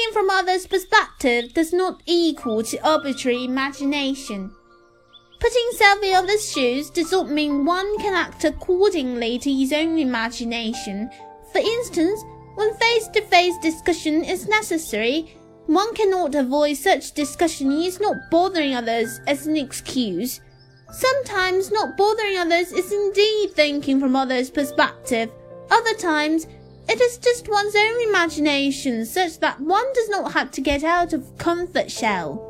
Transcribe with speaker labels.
Speaker 1: Thinking from others' perspective does not equal to arbitrary imagination. Putting self in others' shoes does not mean one can act accordingly to his own imagination. For instance, when face-to-face discussion is necessary, one cannot avoid such discussion is not bothering others as an excuse. Sometimes not bothering others is indeed thinking from others' perspective. Other times, it is just one's own imagination such that one does not have to get out of comfort shell.